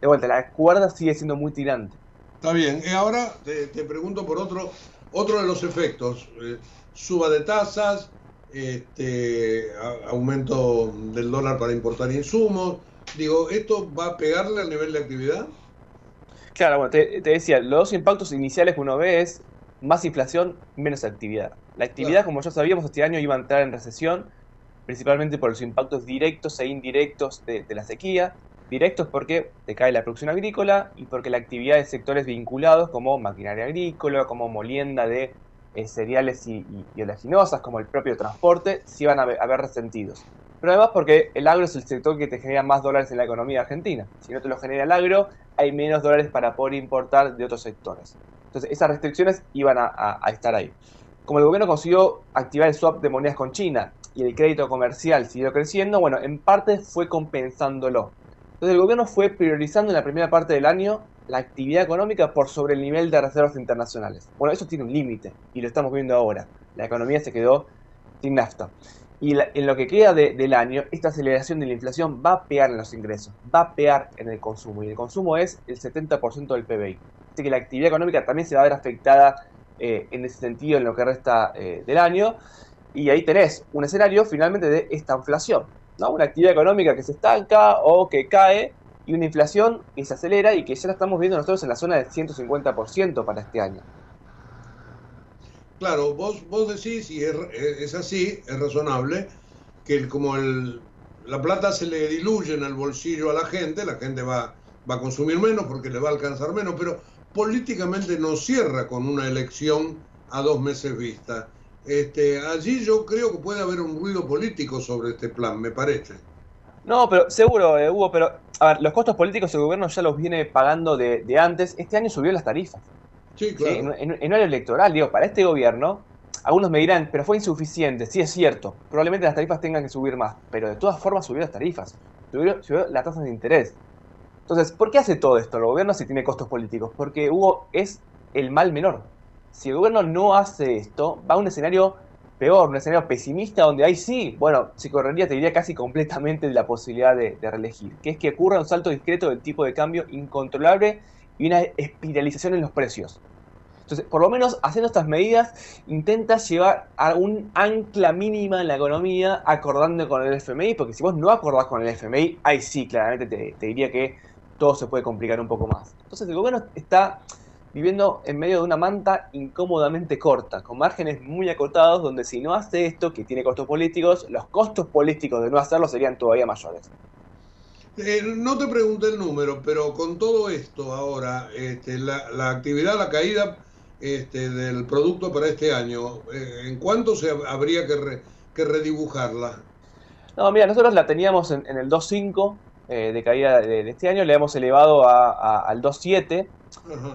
de vuelta, la cuerda sigue siendo muy tirante. Está bien. Y ahora te, pregunto por otro, otro de los efectos. Eh, suba de tasas, este, aumento del dólar para importar insumos. Digo, ¿esto va a pegarle al nivel de actividad? Claro, bueno, te, decía, los dos impactos iniciales que uno ve es más inflación, menos actividad. La actividad, como ya sabíamos, este año iba a entrar en recesión, principalmente por los impactos directos e indirectos de, la sequía. directos porque decae la producción agrícola y porque la actividad de sectores vinculados como maquinaria agrícola, como molienda de eh, cereales y, y, oleaginosas, como el propio transporte, sí van a ver, resentidos. Pero además porque el agro es el sector que te genera más dólares en la economía argentina. Si no te lo genera el agro, hay menos dólares para poder importar de otros sectores. Entonces esas restricciones iban a, a estar ahí. Como el gobierno consiguió activar el swap de monedas con China y el crédito comercial siguió creciendo, bueno, en parte fue compensándolo. Entonces el gobierno fue priorizando en la primera parte del año la actividad económica por sobre el nivel de reservas internacionales. Bueno, eso tiene un límite y lo estamos viendo ahora. La economía se quedó sin nafta. Y en lo que queda del año, esta aceleración de la inflación va a pegar en los ingresos, va a pegar en el consumo. Y el consumo es el 70% del PBI. Así que la actividad económica también se va a ver afectada eh, en ese sentido en lo que resta eh, del año. Y ahí tenés un escenario finalmente de esta inflación, ¿no? Una actividad económica que se estanca o que cae y una inflación que se acelera y que ya la estamos viendo nosotros en la zona del 150% para este año. Claro, vos, vos decís, y es, así, es razonable, que como el, la plata se le diluye en el bolsillo a la gente, la gente va, va a consumir menos porque le va a alcanzar menos, pero políticamente no cierra con una elección a dos meses vista. Este, allí yo creo que puede haber un ruido político sobre este plan, me parece. No, pero seguro, eh, Hugo, pero a ver, los costos políticos el gobierno ya los viene pagando de, antes. Este año subió las tarifas. Sí, claro. En, en, el electoral, digo, para este gobierno, algunos me dirán, pero fue insuficiente. Sí, es cierto. Probablemente las tarifas tengan que subir más, pero de todas formas subió las tarifas. Subió, subió las tasas de interés. Entonces, ¿por qué hace todo esto el gobierno si tiene costos políticos? Porque Hugo es el mal menor. Si el gobierno no hace esto, va a un escenario peor, un escenario pesimista donde ahí sí, bueno, se correría, te diría casi completamente de la posibilidad de, reelegir, que es que ocurra un salto discreto del tipo de cambio incontrolable y una espiralización en los precios. Entonces, por lo menos haciendo estas medidas, intenta llevar a un ancla mínima en la economía acordando con el FMI, porque si vos no acordás con el FMI, ahí sí, claramente te diría que todo se puede complicar un poco más. Entonces el gobierno está viviendo en medio de una manta incómodamente corta, con márgenes muy acotados, donde si no hace esto, que tiene costos políticos, los costos políticos de no hacerlo serían todavía mayores. Eh, no te pregunté el número, pero con todo esto ahora, este, la, actividad, la caída este, del producto para este año, eh, ¿en cuánto se habría que, que, redibujarla? No, mira, nosotros la teníamos en, en el 2.5, eh, de caída de, este año, le hemos elevado al 2.7.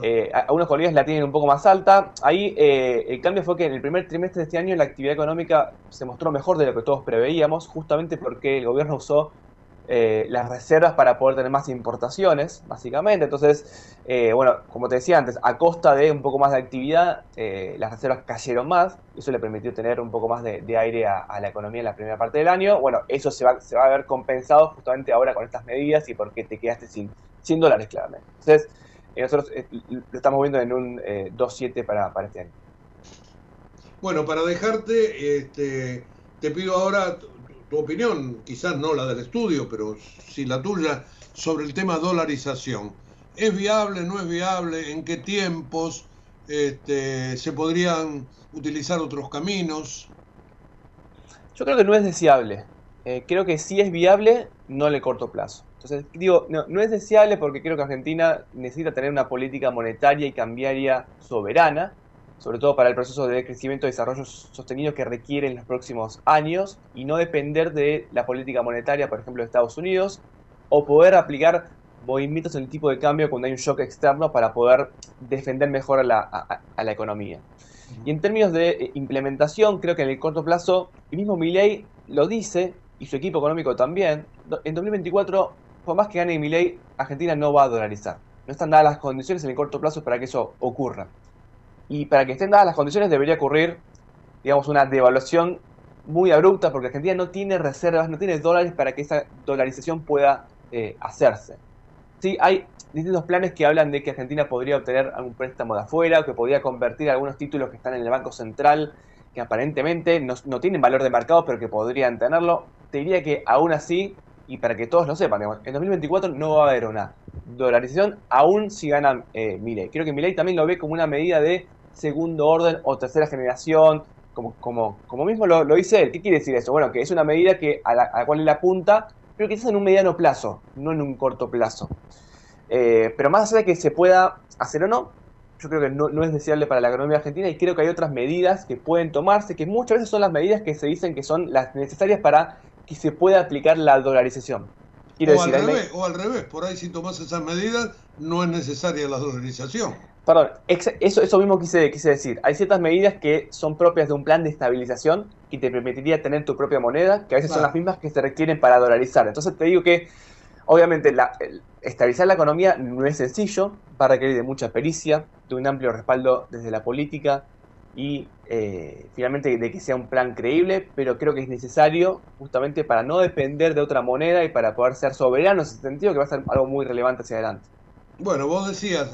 Eh, algunos colegas la tienen un poco más alta. Ahí eh, el cambio fue que en el primer trimestre de este año la actividad económica se mostró mejor de lo que todos preveíamos, justamente porque el gobierno usó eh, las reservas para poder tener más importaciones, básicamente. Entonces, eh, bueno, como te decía antes, a costa de un poco más de actividad, las reservas cayeron más. Eso le permitió tener un poco más de, aire a, la economía en la primera parte del año. Bueno, eso se va, a ver compensado justamente ahora con estas medidas y porque te quedaste sin 100 dólares, claramente. Entonces, nosotros lo estamos viendo en un 2.7 para, para este año. Bueno, para dejarte, este, te pido ahora tu opinión, quizás no la del estudio, pero sí la tuya, sobre el tema dolarización. ¿Es viable, no es viable? ¿En qué tiempos este, se podrían utilizar otros caminos? Yo creo que no es deseable. Eh, creo que sí es viable, no en el corto plazo. Entonces, digo, no, no es deseable porque creo que Argentina necesita tener una política monetaria y cambiaria soberana, sobre todo para el proceso de crecimiento y desarrollo sostenido que requiere en los próximos años y no depender de la política monetaria, por ejemplo, de Estados Unidos, o poder aplicar movimientos en el tipo de cambio cuando hay un shock externo para poder defender mejor a la, economía. Y en términos de eh, implementación, creo que en el corto plazo, el mismo Milley lo dice, y su equipo económico también, en 2024, por más que gane Milley, Argentina no va a dolarizar. No están dadas las condiciones en el corto plazo para que eso ocurra. Y para que estén dadas las condiciones debería ocurrir, digamos, una devaluación muy abrupta porque Argentina no tiene reservas, no tiene dólares para que esa dolarización pueda eh, hacerse. Sí, hay distintos planes que hablan de que Argentina podría obtener algún préstamo de afuera o que podría convertir algunos títulos que están en el Banco Central que aparentemente no, no tienen valor de mercado pero que podrían tenerlo. Te diría que aún así, y para que todos lo sepan, en 2024 no va a haber una dolarización aún si gana eh, Milei. Creo que Milei también lo ve como una medida de segundo orden o tercera generación, como, como, como mismo lo, dice él. ¿Qué quiere decir eso? Bueno, que es una medida que a la, cual él apunta pero quizás en un mediano plazo, no en un corto plazo. Eh, pero más allá de que se pueda hacer o no, yo creo que no, es deseable para la economía argentina y creo que hay otras medidas que pueden tomarse, que muchas veces son las medidas que se dicen que son las necesarias para que se pueda aplicar la dolarización. o, al revés, o al revés, por ahí si tomas esas medidas no es necesaria la dolarización. Perdón, eso, eso mismo quise, quise decir. Hay ciertas medidas que son propias de un plan de estabilización y te permitiría tener tu propia moneda, que a veces son las mismas que se requieren para dolarizar. Entonces te digo que, obviamente, la, estabilizar la economía no es sencillo, va a requerir de mucha pericia, de un amplio respaldo desde la política y eh, finalmente de que sea un plan creíble, pero creo que es necesario justamente para no depender de otra moneda y para poder ser soberano en ese sentido, que va a ser algo muy relevante hacia adelante. Bueno, vos decías,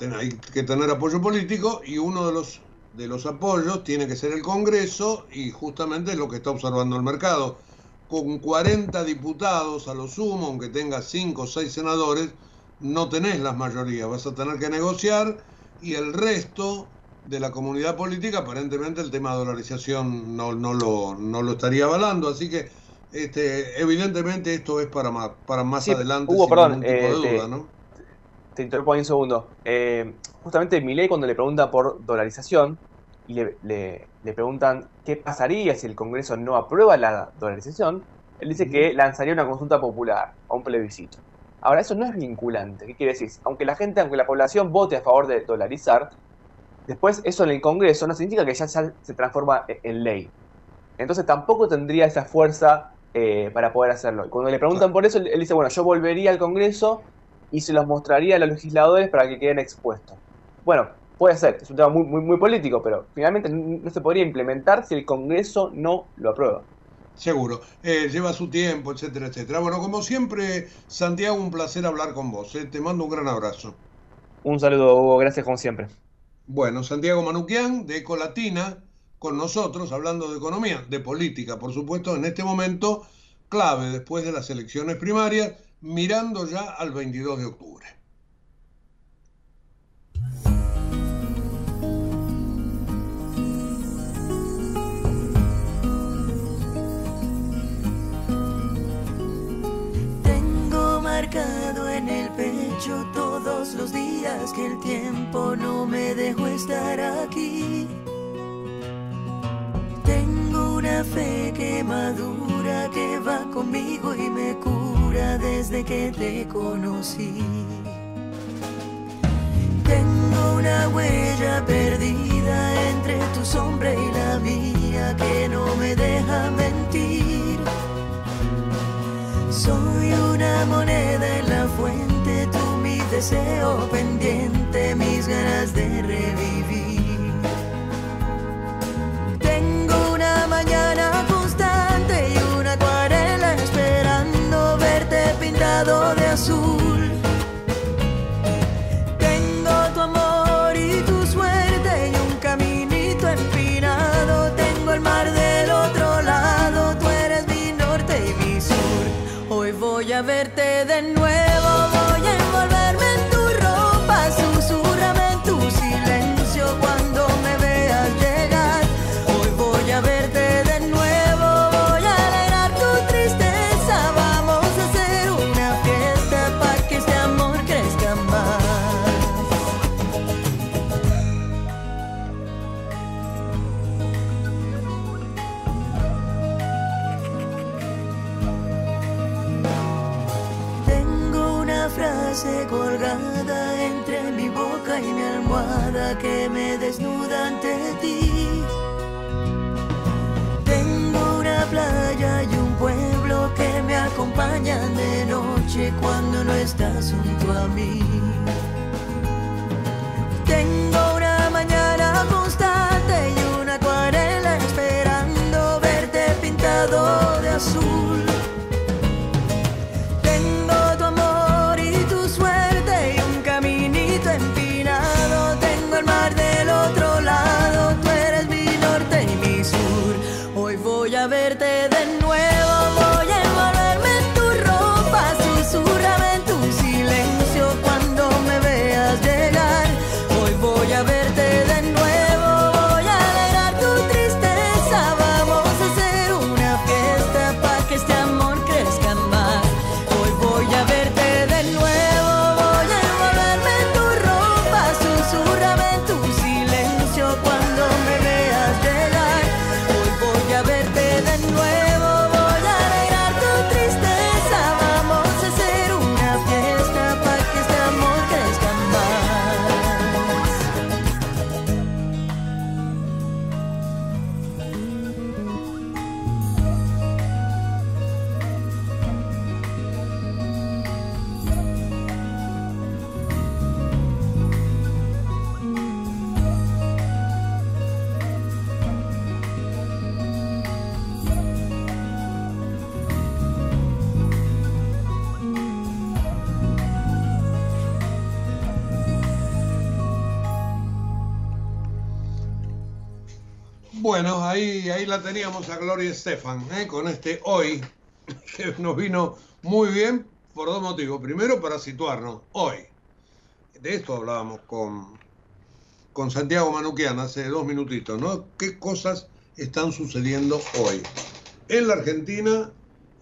eh, hay que tener apoyo político y uno de los, de los apoyos tiene que ser el Congreso y justamente lo que está observando el mercado. Con 40 diputados a lo sumo, aunque tengas 5 o 6 senadores, no tenés las mayorías, vas a tener que negociar y el resto de la comunidad política aparentemente el tema de dolarización no, no, lo, no lo estaría avalando, así que este, evidentemente esto es para más, para más adelante. Hugo, perdón, tipo de eh, duda, ¿no? te interrumpo ahí un segundo. Eh, justamente Milei cuando le pregunta por dolarización y le, le, preguntan qué pasaría si el Congreso no aprueba la dolarización, él dice que lanzaría una consulta popular o un plebiscito. Ahora, eso no es vinculante. ¿Qué quiere decir? Aunque la gente, aunque la población vote a favor de dolarizar, después eso en el Congreso no significa que ya, se transforma en ley. Entonces tampoco tendría esa fuerza eh, para poder hacerlo. Y cuando le preguntan por eso, él dice, bueno, yo volvería al Congreso y se los mostraría a los legisladores para que queden expuestos. Bueno, puede ser, es un tema muy, muy, muy político, pero finalmente no se podría implementar si el Congreso no lo aprueba. Seguro, eh, lleva su tiempo, etcétera, etcétera. Bueno, como siempre, Santiago, un placer hablar con vos. Eh. Te mando un gran abrazo. Un saludo, Hugo, gracias como siempre. Bueno, Santiago Manuquian, de Ecolatina, con nosotros, hablando de economía, de política, por supuesto, en este momento clave después de las elecciones primarias mirando ya al 22 de octubre. Los días que el tiempo no me dejó estar aquí. Tengo una fe que madura, que va conmigo y me cura desde que te conocí. Tengo una huella perdida entre tu sombra y la mía que no me deja mentir. Soy una moneda en la fuente, deseo pendiente, mis ganas de revivir. Tengo una mañana Bueno, ahí, la teníamos a Gloria Estefan, ¿eh? con este hoy, que nos vino muy bien por dos motivos. Primero, para situarnos, hoy. De esto hablábamos con, con Santiago Manuquian hace dos minutitos, ¿no? ¿Qué cosas están sucediendo hoy en la Argentina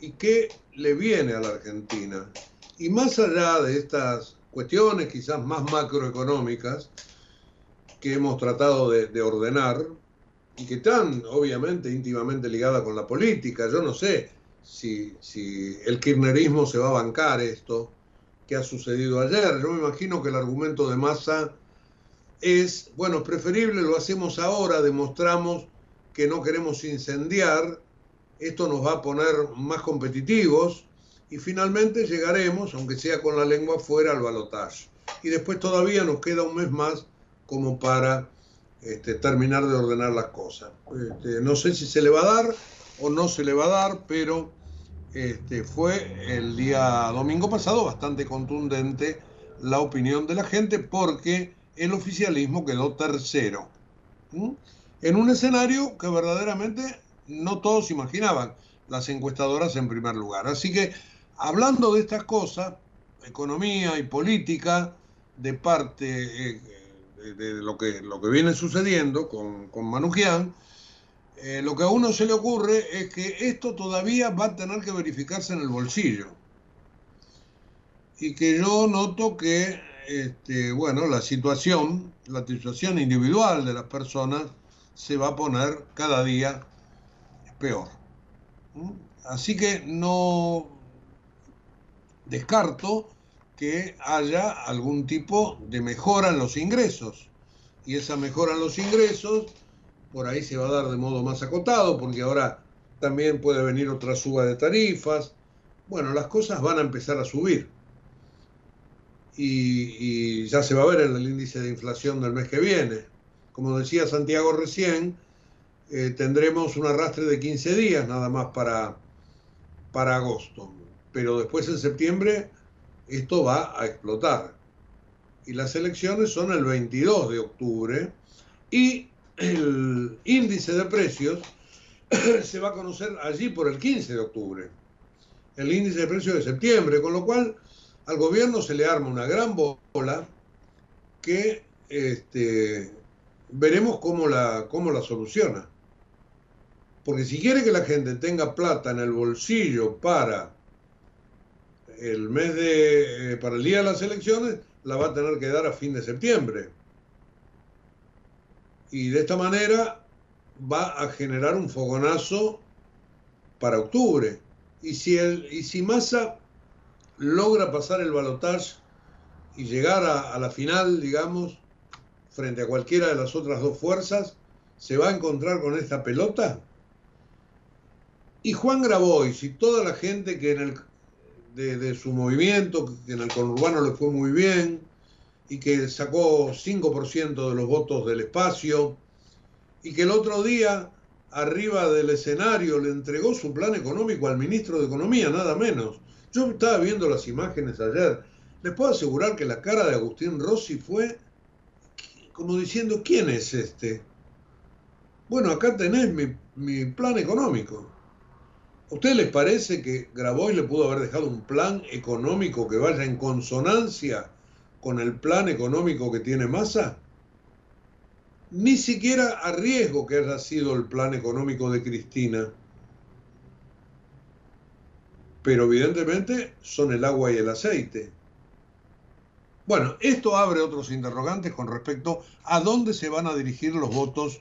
y qué le viene a la Argentina? Y más allá de estas cuestiones quizás más macroeconómicas que hemos tratado de ordenar, y que están obviamente íntimamente ligadas con la política. Yo no sé si, si el kirchnerismo se va a bancar esto que ha sucedido ayer. Yo me imagino que el argumento de Massa es, bueno, preferible, lo hacemos ahora, demostramos que no queremos incendiar, esto nos va a poner más competitivos y finalmente llegaremos, aunque sea con la lengua fuera, al balotaje. Y después todavía nos queda un mes más como para este, terminar de ordenar las cosas. Este, no sé si se le va a dar o no se le va a dar, pero este, fue el día domingo pasado bastante contundente la opinión de la gente porque el oficialismo quedó tercero. En un escenario que verdaderamente no todos imaginaban, las encuestadoras en primer lugar. Así que hablando de estas cosas, economía y política, de parte eh, de, lo, que, lo que viene sucediendo con, con Manujian, eh, lo que a uno se le ocurre es que esto todavía va a tener que verificarse en el bolsillo. Y que yo noto que, este, bueno, la situación, la situación individual de las personas se va a poner cada día peor. ¿Mm? Así que no descarto que haya algún tipo de mejora en los ingresos. Y esa mejora en los ingresos, por ahí se va a dar de modo más acotado, porque ahora también puede venir otra suba de tarifas. Bueno, las cosas van a empezar a subir. Y, ya se va a ver en el índice de inflación del mes que viene. Como decía Santiago recién, eh, tendremos un arrastre de 15 días nada más para, para agosto. Pero después en septiembre esto va a explotar. Y las elecciones son el 22 de octubre y el índice de precios se va a conocer allí por el 15 de octubre. El índice de precios de septiembre, con lo cual al gobierno se le arma una gran bola que este, veremos cómo la, cómo la soluciona. Porque si quiere que la gente tenga plata en el bolsillo para el mes de, eh, para el día de las elecciones, la va a tener que dar a fin de septiembre. Y de esta manera va a generar un fogonazo para octubre. Y si, el, y si Massa logra pasar el balotaje y llegar a, a la final, digamos, frente a cualquiera de las otras dos fuerzas, se va a encontrar con esta pelota. Y Juan Grabois y toda la gente que en el de, su movimiento, que en el conurbano le fue muy bien y que sacó 5% de los votos del espacio y que el otro día arriba del escenario le entregó su plan económico al ministro de Economía, nada menos. Yo estaba viendo las imágenes ayer. Les puedo asegurar que la cara de Agustín Rossi fue como diciendo, ¿quién es este? Bueno, acá tenés mi, mi plan económico. ¿A ustedes les parece que Grabois le pudo haber dejado un plan económico que vaya en consonancia con el plan económico que tiene Massa? Ni siquiera a riesgo que haya sido el plan económico de Cristina. Pero evidentemente son el agua y el aceite. Bueno, esto abre otros interrogantes con respecto a dónde se van a dirigir los votos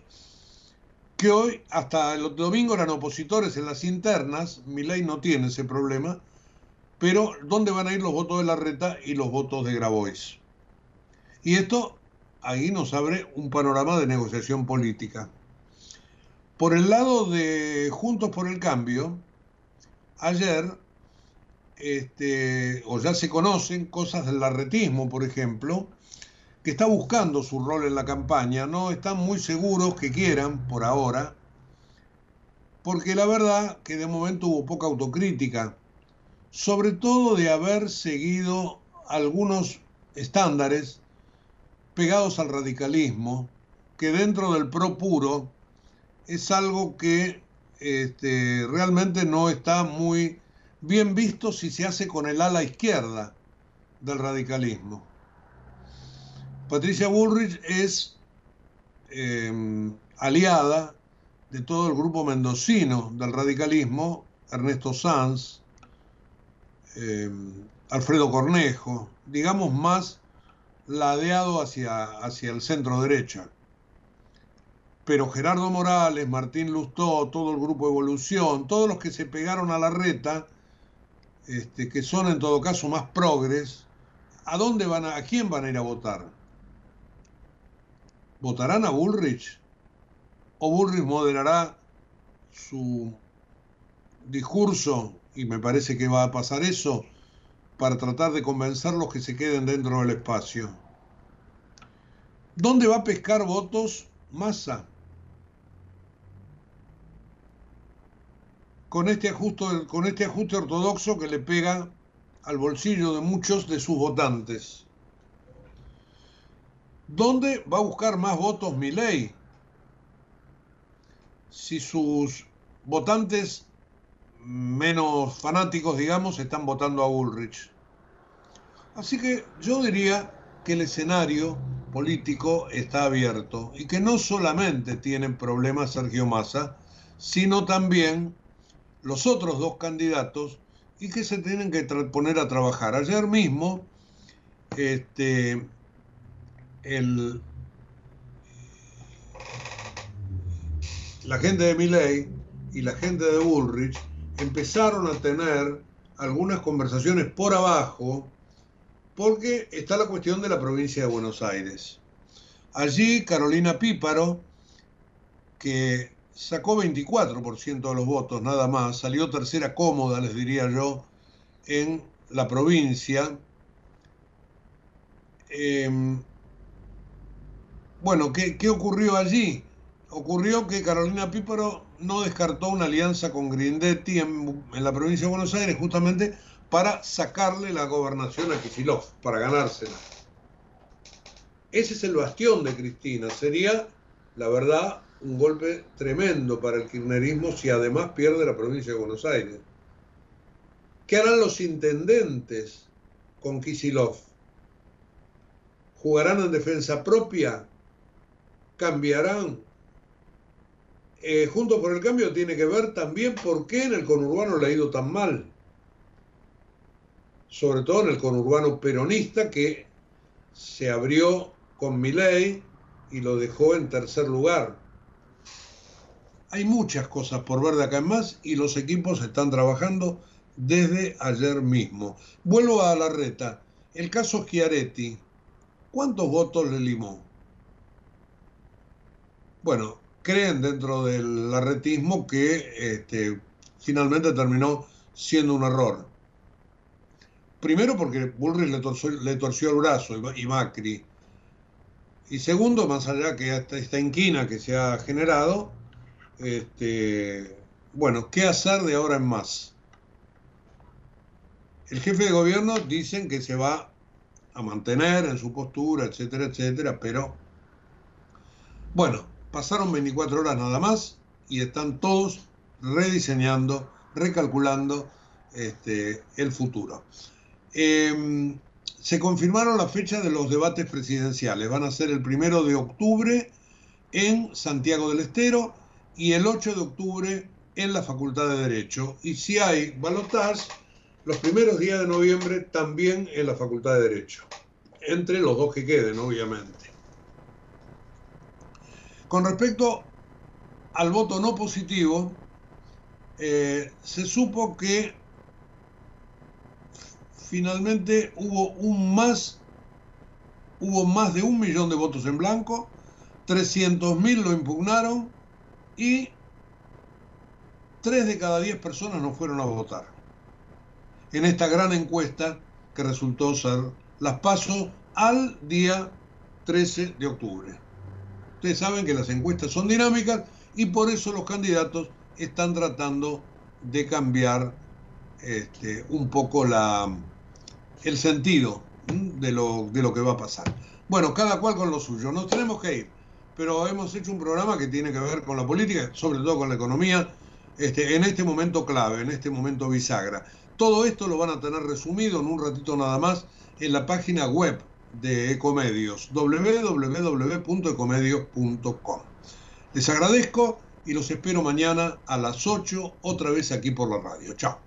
que hoy, hasta el domingo eran opositores en las internas, mi ley no tiene ese problema, pero ¿dónde van a ir los votos de la reta y los votos de Grabois? Y esto ahí nos abre un panorama de negociación política. Por el lado de Juntos por el Cambio, ayer, este, o ya se conocen cosas del larretismo, por ejemplo, que está buscando su rol en la campaña, no están muy seguros que quieran por ahora, porque la verdad que de momento hubo poca autocrítica, sobre todo de haber seguido algunos estándares pegados al radicalismo, que dentro del pro puro es algo que este, realmente no está muy bien visto si se hace con el ala izquierda del radicalismo. Patricia Bullrich es eh, aliada de todo el grupo mendocino del radicalismo, Ernesto Sanz, eh, Alfredo Cornejo, digamos más ladeado hacia, hacia el centro derecha. Pero Gerardo Morales, Martín Lustó, todo el grupo Evolución, todos los que se pegaron a la reta, este, que son en todo caso más progres, ¿a dónde van a, a quién van a ir a votar? ¿Votarán a Bullrich? ¿O Bullrich moderará su discurso, y me parece que va a pasar eso, para tratar de convencerlos que se queden dentro del espacio? ¿Dónde va a pescar votos Massa? Con este, ajuste, con este ajuste ortodoxo que le pega al bolsillo de muchos de sus votantes. ¿Dónde va a buscar más votos Milei? Si sus votantes menos fanáticos, digamos, están votando a Ulrich. Así que yo diría que el escenario político está abierto y que no solamente tienen problemas Sergio Massa, sino también los otros dos candidatos y que se tienen que poner a trabajar. Ayer mismo, este, la gente de Milley y la gente de Bullrich empezaron a tener algunas conversaciones por abajo porque está la cuestión de la provincia de Buenos Aires. Allí Carolina Píparo, que sacó 24% de los votos nada más, salió tercera cómoda, les diría yo, en la provincia. Eh, bueno, ¿qué, ¿qué, ocurrió allí? Ocurrió que Carolina Píparo no descartó una alianza con Grindetti en, la provincia de Buenos Aires justamente para sacarle la gobernación a Kisilov, para ganársela. Ese es el bastión de Cristina. Sería, la verdad, un golpe tremendo para el kirchnerismo si además pierde la provincia de Buenos Aires. ¿Qué harán los intendentes con Kisilov? ¿Jugarán en defensa propia? ¿Cambiarán? Eh, Junto por el Cambio tiene que ver también por qué en el conurbano le ha ido tan mal. Sobre todo en el conurbano peronista que se abrió con Milei y lo dejó en tercer lugar. Hay muchas cosas por ver de acá en más y los equipos están trabajando desde ayer mismo. Vuelvo a la reta. El caso Schiaretti, ¿cuántos votos le limó? Bueno, creen dentro del arretismo que este, finalmente terminó siendo un error. Primero porque Bullrich le torció, el brazo y Macri. Y segundo, más allá que esta, esta inquina que se ha generado, este, bueno, ¿qué hacer de ahora en más? El jefe de gobierno dicen que se va a mantener en su postura, etcétera, etcétera, pero bueno, pasaron 24 horas nada más y están todos rediseñando, recalculando este, el futuro. Eh, se confirmaron las fechas de los debates presidenciales. Van a ser el primero de octubre en Santiago del Estero y el 8 de octubre en la Facultad de Derecho. Y si hay balotaje, los primeros días de noviembre también en la Facultad de Derecho. Entre los dos que queden, obviamente. Con respecto al voto no positivo, eh, se supo que finalmente hubo un más, hubo más de un millón de votos en blanco, 300.000 lo impugnaron y 3 de cada 10 personas no fueron a votar. En esta gran encuesta que resultó ser las pasos al día 13 de octubre. Ustedes saben que las encuestas son dinámicas y por eso los candidatos están tratando de cambiar este, un poco el sentido de lo, de lo que va a pasar. Bueno, cada cual con lo suyo. Nos tenemos que ir. pero hemos hecho un programa que tiene que ver con la política, sobre todo con la economía, este, en este momento clave, en este momento bisagra. Todo esto lo van a tener resumido en un ratito nada más en la página web de Ecomedios, www.ecomedios.com. Les agradezco y los espero mañana a las 8 otra vez aquí por la radio. Chao.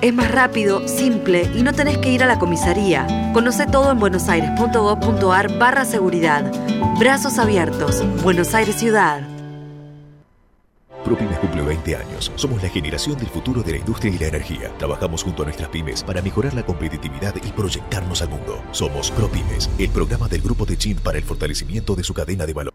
Es más rápido, simple y no tenés que ir a la comisaría. Conoce todo en buenosaires.gov.ar barra seguridad. Brazos abiertos. Buenos Aires Ciudad. ProPymes cumple 20 años. Somos la generación del futuro de la industria y la energía. Trabajamos junto a nuestras pymes para mejorar la competitividad y proyectarnos al mundo. Somos ProPymes, el programa del Grupo Techint para el fortalecimiento de su cadena de valor.